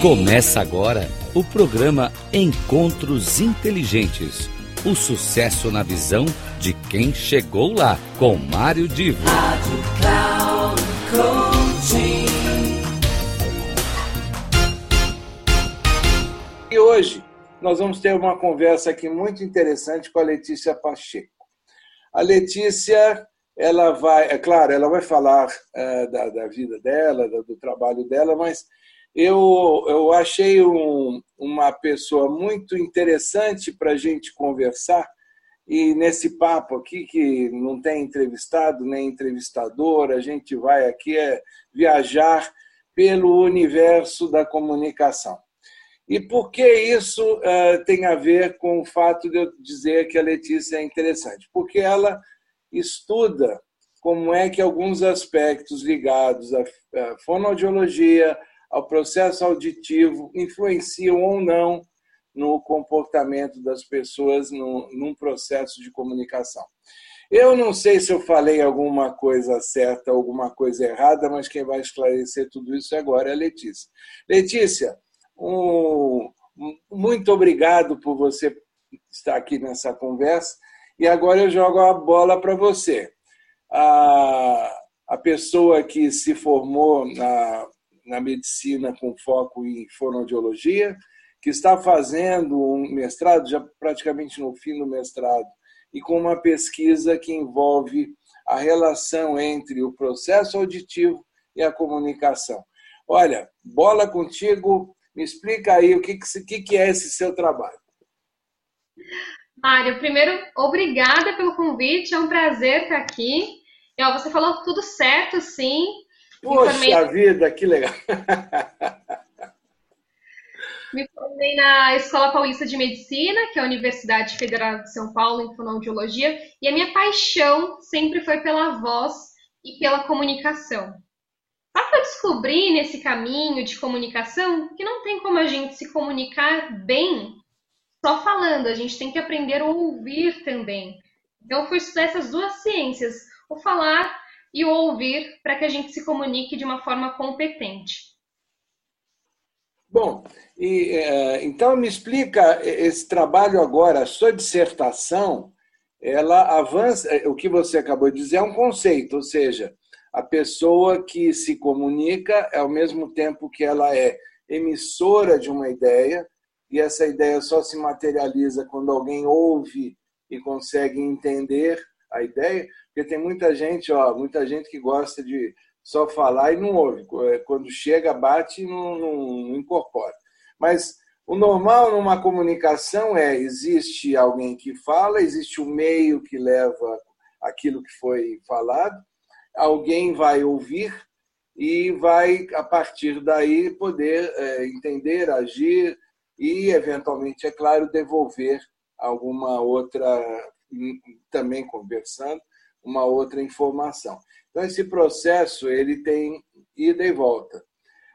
Começa agora o programa Encontros Inteligentes. O sucesso na visão de quem chegou lá, com Mário Divo. Rádio Cloud E hoje nós vamos ter uma conversa aqui muito interessante com a Letícia Pacheco. A Letícia, ela vai, é claro, ela vai falar é, da, da, vida dela, do trabalho dela, mas eu, eu achei um, uma pessoa muito interessante para a gente conversar. E nesse papo aqui, que não tem entrevistado nem entrevistador, a gente vai aqui é viajar pelo universo da comunicação. E por que isso uh, tem a ver com o fato de eu dizer que a Letícia é interessante? Porque ela estuda como é que alguns aspectos ligados à fonoaudiologia, ao processo auditivo, influenciam ou não no comportamento das pessoas no, num processo de comunicação. Eu não sei se eu falei alguma coisa certa, alguma coisa errada, mas quem vai esclarecer tudo isso agora é a Letícia. Letícia, um, muito obrigado por você estar aqui nessa conversa. E agora eu jogo a bola para você. A, a pessoa que se formou na, na medicina com foco em fonoaudiologia, que está fazendo um mestrado, já praticamente no fim do mestrado, e com uma pesquisa que envolve a relação entre o processo auditivo e a comunicação. Olha, bola contigo, me explica aí o que, que, que é esse seu trabalho. Mário, primeiro, obrigada pelo convite, é um prazer estar aqui. E, ó, você falou tudo certo, sim. Poxa formei... vida, que legal! Me formei na Escola Paulista de Medicina, que é a Universidade Federal de São Paulo, em fonoaudiologia, e a minha paixão sempre foi pela voz e pela comunicação. Só para descobrir nesse caminho de comunicação que não tem como a gente se comunicar bem só falando, a gente tem que aprender a ouvir também. Então, eu fui estudar essas duas ciências, o falar e o ouvir, para que a gente se comunique de uma forma competente. Bom, e, é, então me explica esse trabalho agora, a sua dissertação, ela avança, é, o que você acabou de dizer é um conceito, ou seja, a pessoa que se comunica é ao mesmo tempo que ela é emissora de uma ideia, e essa ideia só se materializa quando alguém ouve e consegue entender a ideia, porque tem muita gente, ó, muita gente que gosta de só falar e não ouve. É, quando chega, bate e não, não, não incorpora. Mas o normal numa comunicação é existe alguém que fala, existe o um meio que leva aquilo que foi falado, alguém vai ouvir e vai, a partir daí, poder é, entender, agir e, eventualmente, é claro, devolver alguma outra, também conversando, uma outra informação. Então, esse processo ele tem ida e volta.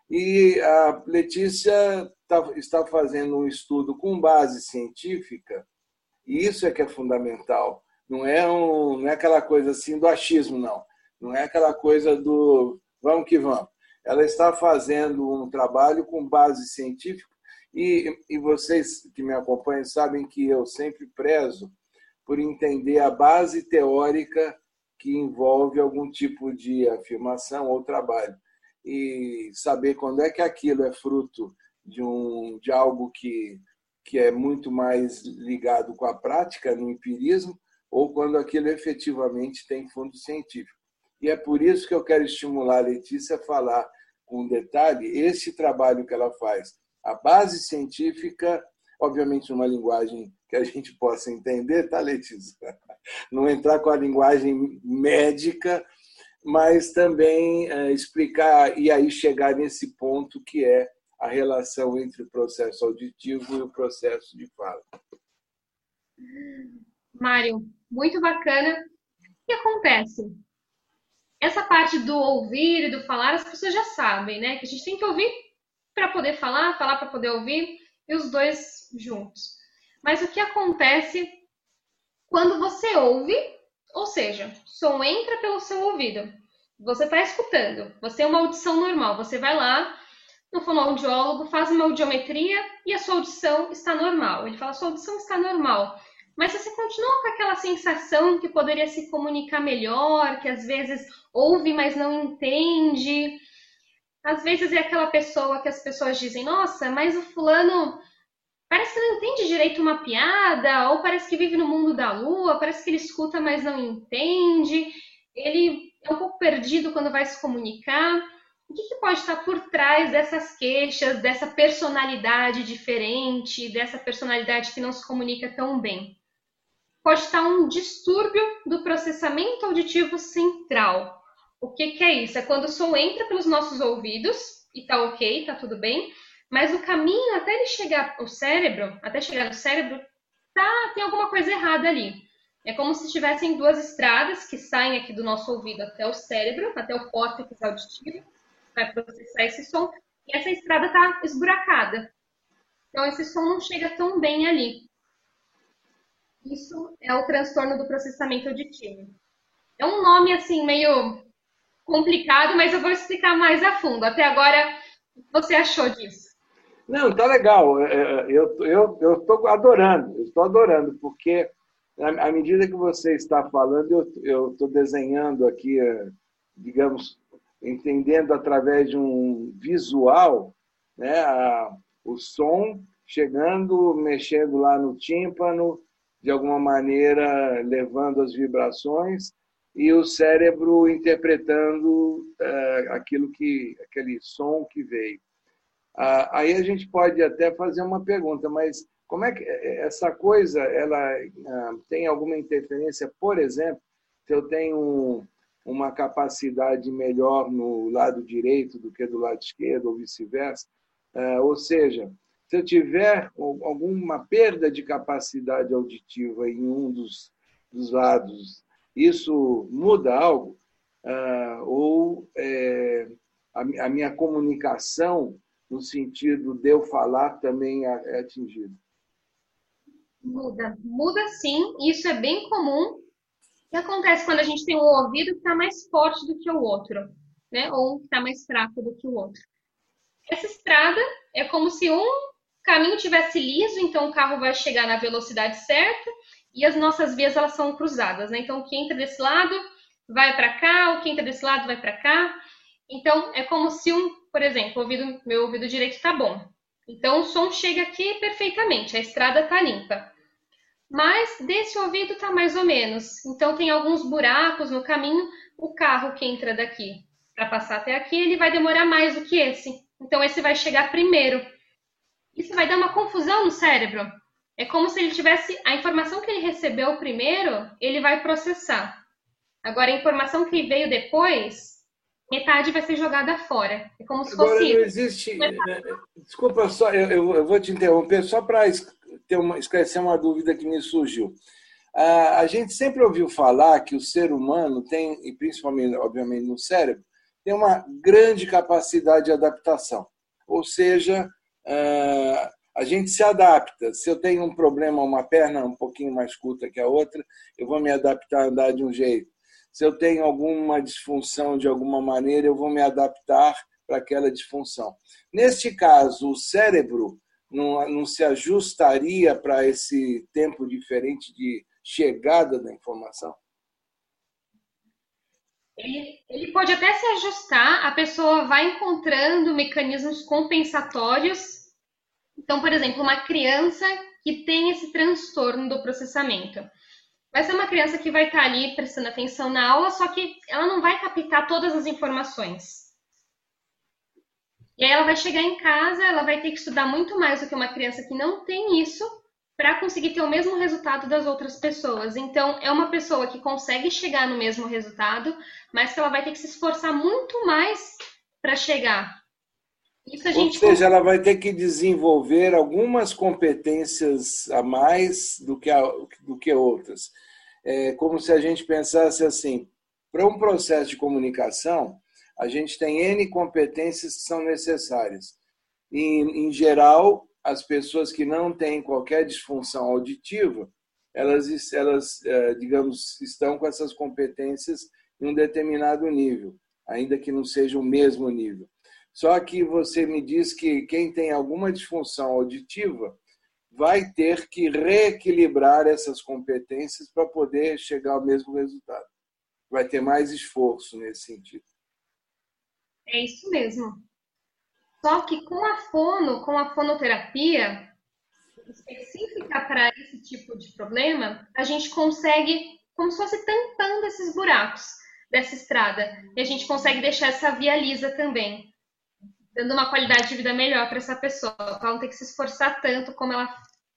E a Letícia tá, está fazendo um estudo com base científica, e isso é que é fundamental. Não é, um, não é aquela coisa assim do achismo, não não é aquela coisa do vamos que vamos. Ela está fazendo um trabalho com base científica e, e vocês que me acompanham sabem que eu sempre prezo por entender a base teórica que envolve algum tipo de afirmação ou trabalho e saber quando é que aquilo é fruto de um de algo que que é muito mais ligado com a prática no empirismo ou quando aquilo efetivamente tem fundo científico. E é por isso que eu quero estimular a Letícia a falar com detalhe esse trabalho que ela faz. A base científica, obviamente, numa linguagem que a gente possa entender, tá, Letícia? Não entrar com a linguagem médica, mas também é, explicar e aí chegar nesse ponto que é a relação entre o processo auditivo e o processo de fala. Mário, muito bacana. O que acontece? essa parte do ouvir e do falar, as pessoas já sabem, né? Que a gente tem que ouvir para poder falar, falar para poder ouvir, e os dois juntos. Mas o que acontece quando você ouve, ou seja, o som entra pelo seu ouvido, você está escutando, você é uma audição normal, você vai lá, no fonoaudiólogo, faz uma audiometria e a sua audição está normal. Ele fala, sua audição está normal. Mas você continua com aquela sensação que poderia se comunicar melhor, que às vezes ouve, mas não entende. Às vezes é aquela pessoa que as pessoas dizem, nossa, mas o fulano parece que não entende direito uma piada, ou parece que vive no mundo da lua, parece que ele escuta, mas não entende. Ele é um pouco perdido quando vai se comunicar. O que, que pode estar por trás dessas queixas, dessa personalidade diferente, dessa personalidade que não se comunica tão bem? Pode estar um distúrbio do processamento auditivo central. O que, que é isso? É quando o som entra pelos nossos ouvidos e tá ok, tá tudo bem, mas o caminho até ele chegar ao cérebro, até chegar no cérebro, tá, tem alguma coisa errada ali. É como se tivessem duas estradas que saem aqui do nosso ouvido até o cérebro, até o córtex auditivo, vai processar esse som, e essa estrada está esburacada. Então, esse som não chega tão bem ali. Isso é o transtorno do processamento auditivo. É um nome, assim, meio complicado, mas eu vou explicar mais a fundo. Até agora, o que você achou disso? Não, tá legal. É, é, eu eu estou adorando, estou adorando, porque à medida que você está falando, eu estou desenhando aqui, é, digamos, entendendo através de um visual, né, a, o som chegando, mexendo lá no tímpano, de alguma maneira levando as vibrações e o cérebro interpretando é, aquilo que aquele som que veio. Ah, aí a gente pode até fazer uma pergunta, mas como é que essa coisa ela ah, tem alguma interferência? Por exemplo, se eu tenho uma capacidade melhor no lado direito do que do lado esquerdo, ou vice-versa. Ou seja, se eu tiver alguma perda de capacidade auditiva em um dos, dos lados, isso muda algo? É, ou é, a, minha comunicação, no sentido de eu falar, também é atingida? Muda, muda sim. Isso é bem comum que acontece quando a gente tem um ouvido que está mais forte do que o outro, né? Ou que está mais fraco do que o outro. Essa estrada é como se um caminho tivesse liso, então o carro vai chegar na velocidade certa e as nossas vias elas são cruzadas, né? Então o que entra desse lado vai para cá, o que entra desse lado vai para cá. Então é como se um, por exemplo, ouvido, meu ouvido direito está bom. Então o som chega aqui perfeitamente, a estrada está limpa mas desse ouvido está mais ou menos. Então tem alguns buracos no caminho. O carro que entra daqui para passar até aqui, ele vai demorar mais do que esse. Então esse vai chegar primeiro. Isso vai dar uma confusão no cérebro. É como se ele tivesse a informação que ele recebeu primeiro, ele vai processar. Agora a informação que veio depois, metade vai ser jogada fora. É como se Agora, fosse. Não existe. Né, desculpa só, eu, eu vou te interromper só para esclarecer uma dúvida que me surgiu. A gente sempre ouviu falar que o ser humano tem, e principalmente, obviamente, no cérebro, tem uma grande capacidade de adaptação. Ou seja, a gente se adapta. Se eu tenho um problema, uma perna um pouquinho mais curta que a outra, eu vou me adaptar a andar de um jeito. Se eu tenho alguma disfunção de alguma maneira, eu vou me adaptar para aquela disfunção. Neste caso, o cérebro não, não se ajustaria para esse tempo diferente de chegada da informação? Ele, ele, pode até se ajustar, a pessoa vai encontrando mecanismos compensatórios. Então, por exemplo, uma criança que tem esse transtorno do processamento. Vai ser uma criança que vai estar ali prestando atenção na aula, só que ela não vai captar todas as informações. E aí ela vai chegar em casa, ela vai ter que estudar muito mais do que uma criança que não tem isso para conseguir ter o mesmo resultado das outras pessoas. Então, é uma pessoa que consegue chegar no mesmo resultado, mas que ela vai ter que se esforçar muito mais para chegar. Ou seja, ela vai ter que desenvolver algumas competências a mais do que, a, do que outras. É como se a gente pensasse assim: para um processo de comunicação, a gente tem N competências que são necessárias. E, em geral, as pessoas que não têm qualquer disfunção auditiva, elas, elas, é, digamos, estão com essas competências em um determinado nível, ainda que não seja o mesmo nível. Só que você me diz que quem tem alguma disfunção auditiva vai ter que reequilibrar essas competências para poder chegar ao mesmo resultado. Vai ter mais esforço nesse sentido. É isso mesmo. Só que com a fono, com a fonoterapia específica para esse tipo de problema, a gente consegue, como se fosse tampando esses buracos dessa estrada. E a gente consegue deixar essa via lisa também, dando uma qualidade de vida melhor para essa pessoa, para ela não ter que se esforçar tanto como ela,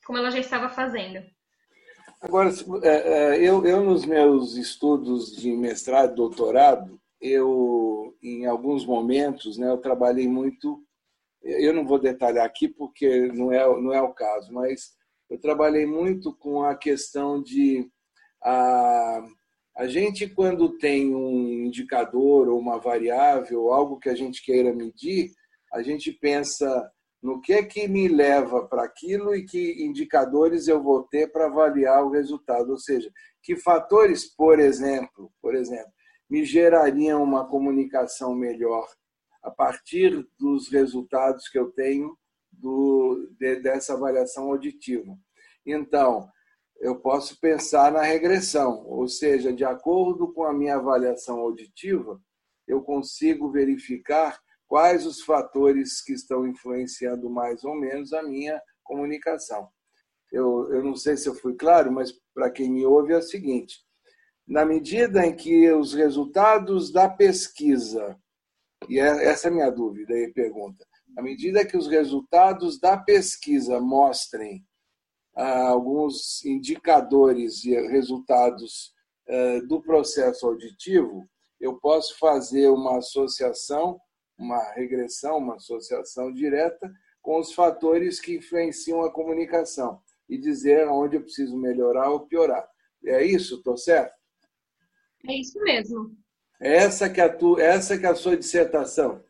como ela já estava fazendo. Agora, é, é, eu, eu nos meus estudos de mestrado doutorado, eu, em alguns momentos, né, eu trabalhei muito, eu não vou detalhar aqui porque não é, não é o caso, mas eu trabalhei muito com a questão de a, a gente, quando tem um indicador ou uma variável, algo que a gente queira medir, a gente pensa no que é que me leva para aquilo e que indicadores eu vou ter para avaliar o resultado, ou seja, que fatores, por exemplo, por exemplo, me gerariam uma comunicação melhor a partir dos resultados que eu tenho do, de, dessa avaliação auditiva. Então, eu posso pensar na regressão, ou seja, de acordo com a minha avaliação auditiva, eu consigo verificar quais os fatores que estão influenciando mais ou menos a minha comunicação. Eu, eu não sei se eu fui claro, mas para quem me ouve é o seguinte: na medida em que os resultados da pesquisa, e é, essa é a minha dúvida e pergunta, na medida que os resultados da pesquisa mostrem alguns indicadores e resultados eh, do processo auditivo, eu posso fazer uma associação, uma regressão, uma associação direta com os fatores que influenciam a comunicação e dizer onde eu preciso melhorar ou piorar. É isso? Estou certo? É isso mesmo. Essa que é a tu, essa que é a sua dissertação.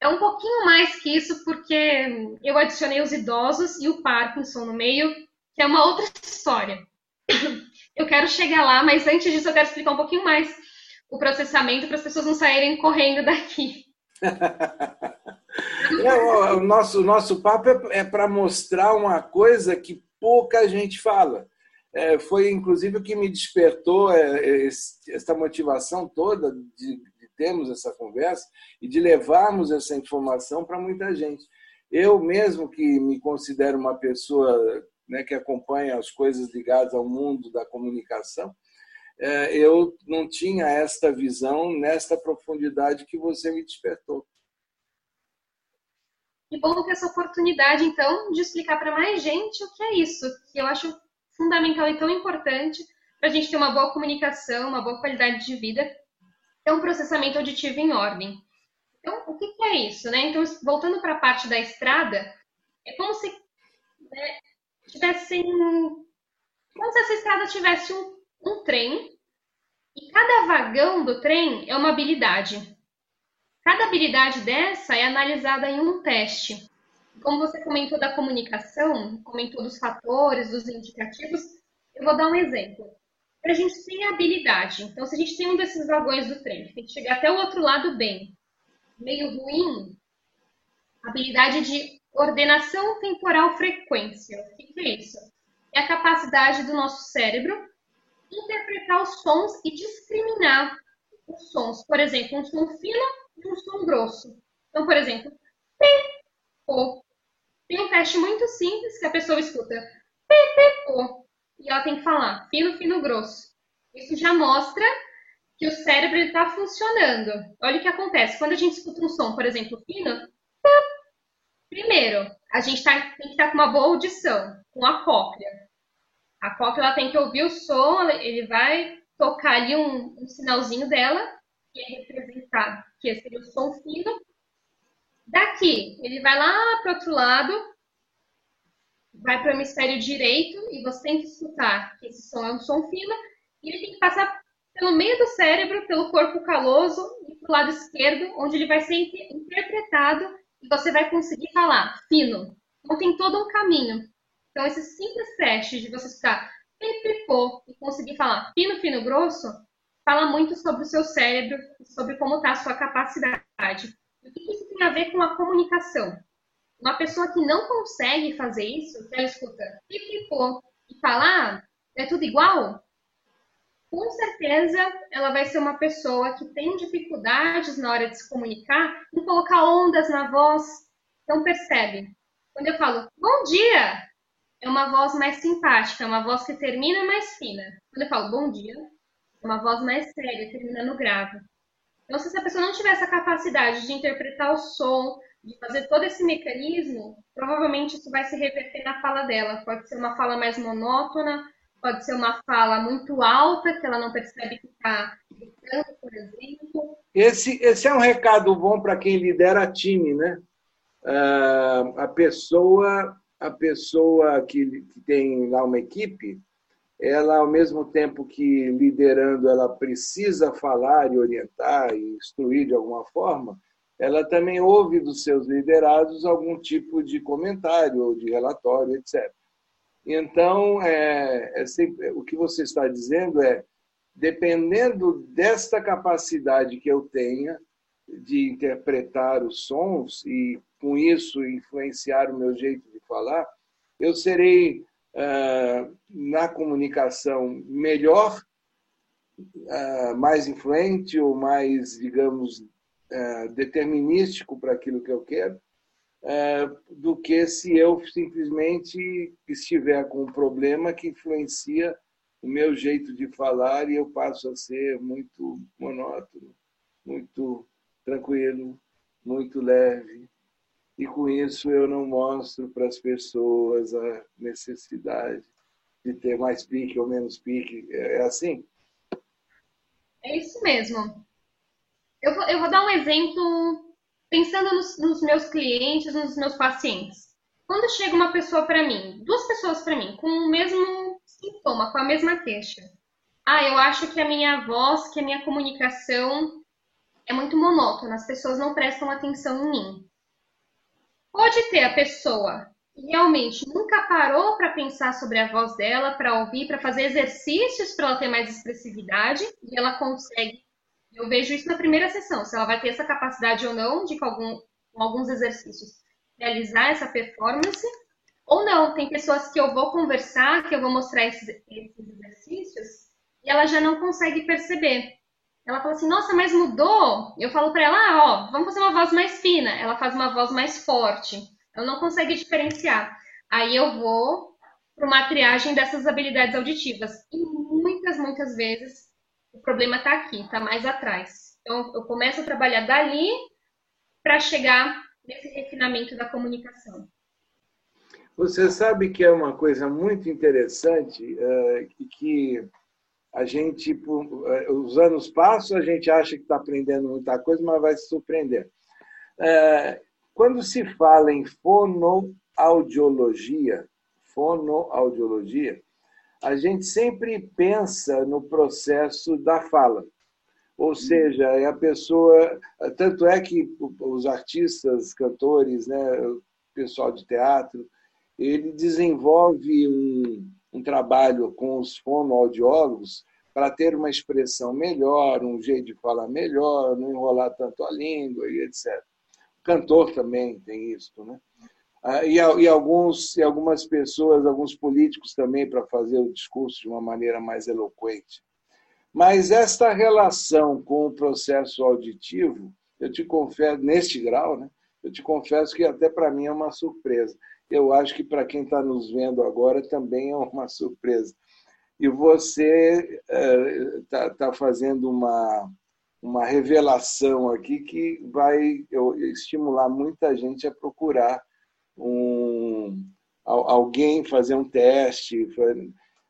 É um pouquinho mais que isso, porque eu adicionei os idosos e o Parkinson no meio, que é uma outra história. Eu quero chegar lá, mas antes disso eu quero explicar um pouquinho mais o processamento para as pessoas não saírem correndo daqui. é, o, nosso, o nosso papo é, é para mostrar uma coisa que pouca gente fala. É, foi inclusive o que me despertou é, essa motivação toda de termos essa conversa e de levarmos essa informação para muita gente. Eu mesmo que me considero uma pessoa né, que acompanha as coisas ligadas ao mundo da comunicação, é, eu não tinha esta visão nesta profundidade que você me despertou. Que bom ter essa oportunidade, então, de explicar para mais gente o que é isso, que eu acho fundamental e tão importante para a gente ter uma boa comunicação, uma boa qualidade de vida é um processamento auditivo em ordem. Então, o que, é isso? Né? Então, voltando para a parte da estrada, é como se né, tivesse como se essa estrada tivesse um, um trem e cada vagão do trem é uma habilidade. Cada habilidade dessa é analisada em um teste. Como você comentou da comunicação, comentou dos fatores, dos indicativos, eu vou dar um exemplo a gente tem a habilidade. Então, se a gente tem um desses vagões do trem, tem que chegar até o outro lado bem, meio ruim, habilidade de ordenação temporal frequência. O que é isso? É a capacidade do nosso cérebro interpretar os sons e discriminar os sons. Por exemplo, um som fino e um som grosso. Então, por exemplo, P, O. Tem um teste muito simples que a pessoa escuta P, P, O e ela tem que falar fino, fino, grosso. Isso já mostra que o cérebro está funcionando. Olha o que acontece. Quando a gente escuta um som, por exemplo, fino, primeiro, a gente tá, tem que estar com uma boa audição, com a cóclea. A cóclea tem que ouvir o som, ele vai tocar ali um, um sinalzinho dela, que é representado, que seria o som fino. Daqui, ele vai lá para o outro lado, vai para o hemisfério direito e você tem que escutar que esse som é um som fino e ele tem que passar pelo meio do cérebro, pelo corpo caloso e para o lado esquerdo, onde ele vai ser interpretado e você vai conseguir falar fino. Então tem todo um caminho. Então esses simples testes de você escutar pipipô e conseguir falar fino, fino, grosso, fala muito sobre o seu cérebro, sobre como está a sua capacidade. O que isso tem a ver com a comunicação? Uma pessoa que não consegue fazer isso, que ela escuta pipipô e fala, ah, é tudo igual? Com certeza ela vai ser uma pessoa que tem dificuldades na hora de se comunicar em colocar ondas na voz. Então percebe, quando eu falo bom dia, é uma voz mais simpática, é uma voz que termina mais fina. Quando eu falo bom dia, é uma voz mais séria, termina no grave. Então, se essa pessoa não tiver essa capacidade de interpretar o som, de fazer todo esse mecanismo, provavelmente isso vai se reverter na fala dela. Pode ser uma fala mais monótona, pode ser uma fala muito alta, que ela não percebe que está gritando, por exemplo. Esse, esse é um recado bom para quem lidera time, né? Uh, a pessoa a pessoa que, que tem lá uma equipe, ela, ao mesmo tempo que liderando, ela precisa falar e orientar e instruir de alguma forma, ela também ouve dos seus liderados algum tipo de comentário ou de relatório, etc. Então, é, é sempre, o que você está dizendo é, dependendo desta capacidade que eu tenha de interpretar os sons e, com isso, influenciar o meu jeito de falar, eu serei, ah, na comunicação, melhor, ah, mais influente ou mais, digamos, ah, determinístico para aquilo que eu quero, do que se eu simplesmente estiver com um problema que influencia o meu jeito de falar e eu passo a ser muito monótono, muito tranquilo, muito leve, e com isso eu não mostro para as pessoas a necessidade de ter mais pique ou menos pique. É, é assim? É isso mesmo. Eu vou, eu vou dar um exemplo pensando nos, nos meus clientes, nos meus pacientes. Quando chega uma pessoa para mim, duas pessoas para mim, com o mesmo sintoma, com a mesma queixa. Ah, eu acho que a minha voz, que a minha comunicação é muito monótona, as pessoas não prestam atenção em mim. Pode ter a pessoa que realmente nunca parou para pensar sobre a voz dela, para ouvir, para fazer exercícios para ela ter mais expressividade, e ela consegue. Eu vejo isso na primeira sessão, se ela vai ter essa capacidade ou não de, com, algum, com alguns exercícios, realizar essa performance, ou não. Tem pessoas que eu vou conversar, que eu vou mostrar esses, esses exercícios, e ela já não consegue perceber. Ela fala assim, nossa, mas mudou? Eu falo para ela, ah, ó, vamos fazer uma voz mais fina. Ela faz uma voz mais forte. Ela não consegue diferenciar. Aí eu vou para uma triagem dessas habilidades auditivas. E muitas, muitas vezes o problema está aqui, está mais atrás. Então eu começo a trabalhar dali para chegar nesse refinamento da comunicação. Você sabe que é uma coisa muito interessante uh, que a gente, eh, os anos passam, a gente acha que está aprendendo muita coisa, mas vai se surpreender. Eh, quando se fala em fonoaudiologia, fonoaudiologia, a gente sempre pensa no processo da fala. Ou seja, é a pessoa. Tanto é que os artistas, cantores, né, o pessoal de teatro, ele desenvolve um, um trabalho com os fonoaudiólogos para ter uma expressão melhor, um jeito de falar melhor, não enrolar tanto a língua e etc. O cantor também tem isso, né? Ah, e, e, alguns, e algumas pessoas, alguns políticos também, para fazer o discurso de uma maneira mais eloquente. Mas esta relação com o processo auditivo, eu te confesso, neste grau, né? eu te confesso que até para mim é uma surpresa eu acho que para quem está nos vendo agora também é uma surpresa. E você está é, tá fazendo uma, uma revelação aqui que vai estimular muita gente a procurar um, alguém fazer um teste,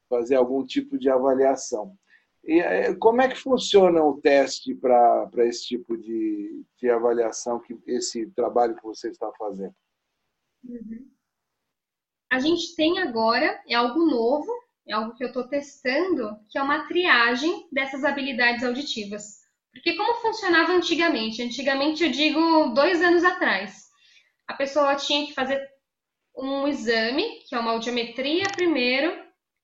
fazer algum tipo de avaliação. E é, como é que funciona o teste para esse tipo de, de avaliação, que esse trabalho que você está fazendo? Uhum a gente tem agora, é algo novo, é algo que eu estou testando, que é uma triagem dessas habilidades auditivas. Porque como funcionava antigamente? Antigamente eu digo dois anos atrás. A pessoa tinha que fazer um exame, que é uma audiometria primeiro.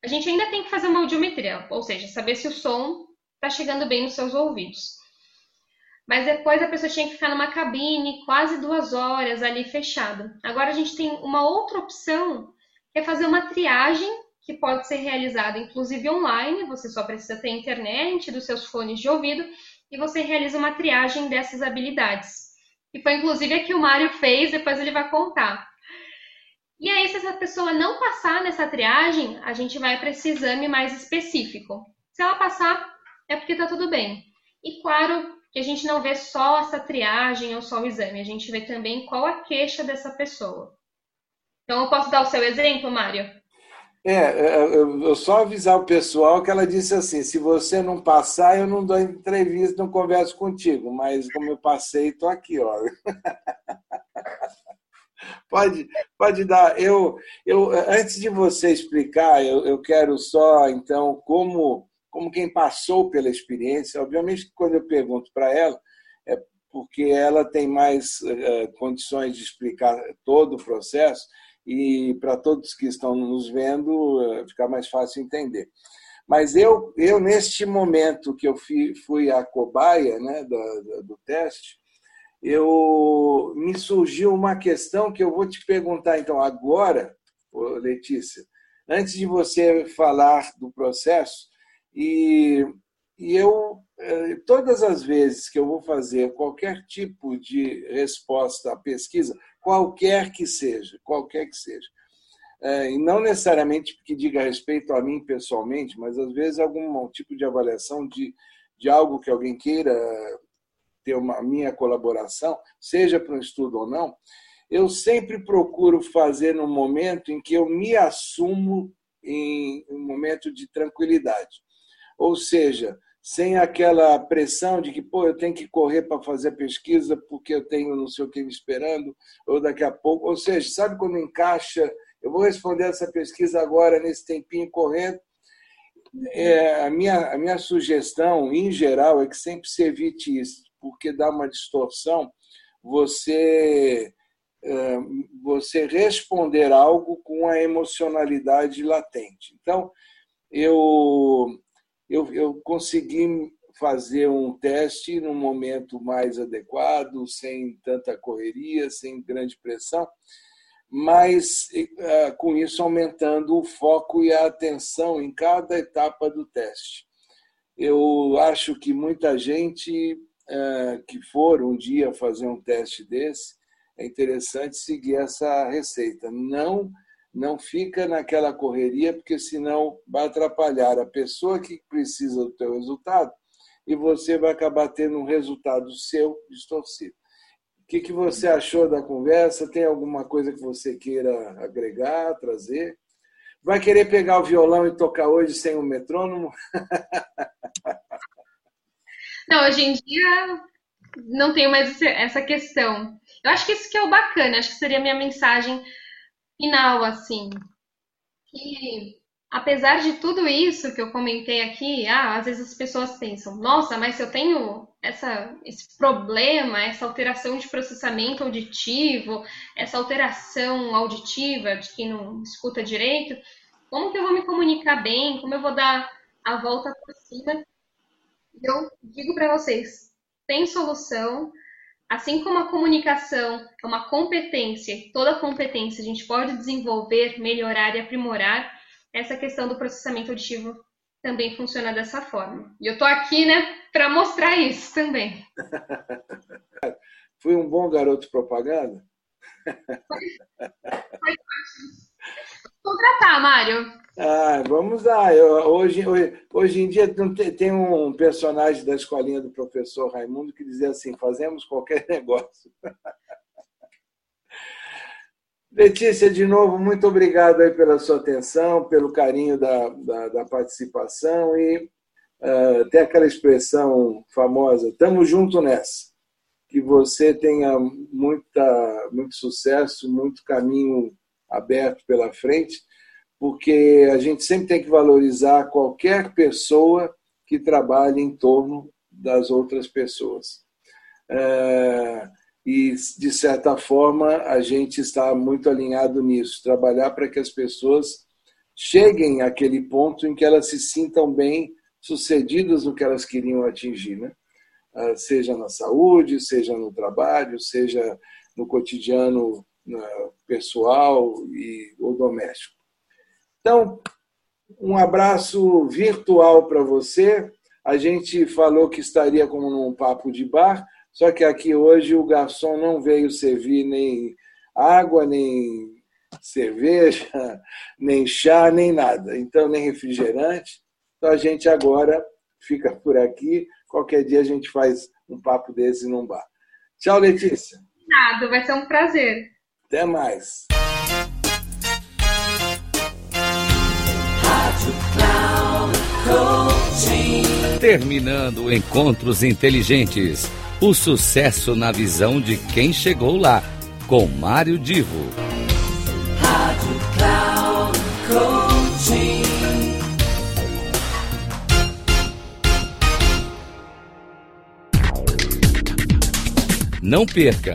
A gente ainda tem que fazer uma audiometria, ou seja, saber se o som está chegando bem nos seus ouvidos. mas depois a pessoa tinha que ficar numa cabine quase duas horas ali fechado. Agora a gente tem uma outra opção, é fazer uma triagem que pode ser realizada inclusive online, você só precisa ter internet dos seus fones de ouvido e você realiza uma triagem dessas habilidades. E foi inclusive a que o Mário fez, depois ele vai contar. E aí, se essa pessoa não passar nessa triagem, a gente vai para esse exame mais específico. Se ela passar, é porque está tudo bem. E claro que a gente não vê só essa triagem ou só o exame, a gente vê também qual a queixa dessa pessoa. Então, eu posso dar o seu exemplo, Mário? É, é eu só avisar o pessoal que ela disse assim: se você não passar, eu não dou entrevista, não converso contigo. Mas como eu passei, estou aqui, ó. Pode, pode dar. Eu, eu, antes de você explicar, eu, eu quero só, então, como, como quem passou pela experiência, obviamente quando eu pergunto para ela, é porque ela tem mais uh, condições de explicar todo o processo e para todos que estão nos vendo uh, ficar mais fácil entender. Mas eu, eu neste momento que eu fui, fui a cobaia né, do, do teste, eu me surgiu uma questão que eu vou te perguntar então agora, Letícia, antes de você falar do processo e, e eu eh, todas as vezes que eu vou fazer qualquer tipo de resposta à pesquisa, qualquer que seja, qualquer que seja, eh, e não necessariamente que diga respeito a mim pessoalmente, mas às vezes algum tipo de avaliação de, de algo que alguém queira ter uma minha colaboração, seja para um estudo ou não, eu sempre procuro fazer no momento em que eu me assumo em um momento de tranquilidade. Ou seja, sem aquela pressão de que, pô, eu tenho que correr para fazer pesquisa porque eu tenho não sei o que me esperando, ou daqui a pouco. Ou seja, sabe quando encaixa, eu vou responder essa pesquisa agora, nesse tempinho correndo. É, a, minha, a minha sugestão, em geral, é que sempre se evite isso porque dá uma distorção você é, você responder algo com a emocionalidade latente. Então, eu, eu, eu consegui fazer um teste no momento mais adequado, sem tanta correria, sem grande pressão, mas é, com isso aumentando o foco e a atenção em cada etapa do teste. Eu acho que muita gente é, que for um dia fazer um teste desse, é interessante seguir essa receita. Não não fica naquela correria, porque senão vai atrapalhar a pessoa que precisa do teu resultado e você vai acabar tendo um resultado seu distorcido. O que, que você achou da conversa? Tem alguma coisa que você queira agregar, trazer? Vai querer pegar o violão e tocar hoje sem o metrônomo? Não, hoje em dia não tenho mais essa questão. Eu acho que isso que é o bacana, acho que seria a minha mensagem final, assim. Que apesar de tudo isso que eu comentei aqui, ah, às vezes as pessoas pensam, nossa, mas se eu tenho essa, esse problema, essa alteração de processamento auditivo, essa alteração auditiva de quem não escuta direito, como que eu vou me comunicar bem? Como eu vou dar a volta por cima? eu digo para vocês, tem solução. Assim como a comunicação é uma competência, toda competência a gente pode desenvolver, melhorar e aprimorar, essa questão do processamento auditivo também funciona dessa forma. E eu tô aqui, né, para mostrar isso também. Fui um bom garoto propaganda? Contratar, Mário. Ah, vamos lá. Eu, hoje, hoje, hoje em dia tem um personagem da escolinha do professor Raimundo que dizia assim: fazemos qualquer negócio. Letícia, de novo, muito obrigado aí pela sua atenção, pelo carinho da, da, da participação e uh, tem aquela expressão famosa: estamos junto nessa. Que você tenha muita, muito sucesso, muito caminho aberto pela frente, porque a gente sempre tem que valorizar qualquer pessoa que trabalhe em torno das outras pessoas. É, e, de certa forma, a gente está muito alinhado nisso trabalhar para que as pessoas cheguem àquele ponto em que elas se sintam bem sucedidas no que elas queriam atingir. Né? ah, seja na saúde, seja no trabalho, seja no cotidiano pessoal e, ou doméstico. Então, um abraço virtual para você. A gente falou que estaria como num papo de bar, só que aqui hoje o garçom não veio servir nem água, nem cerveja, nem chá, nem nada. Então, nem refrigerante. Então, a gente agora fica por aqui. Qualquer dia a gente faz um papo desse num bar. Tchau, Letícia. Nada, vai ser um prazer. Até mais. Terminando Encontros Inteligentes. O sucesso na visão de quem chegou lá, com Mário Divo. Rádio Cloud Coaching. Não perca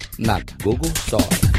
not Google Stars.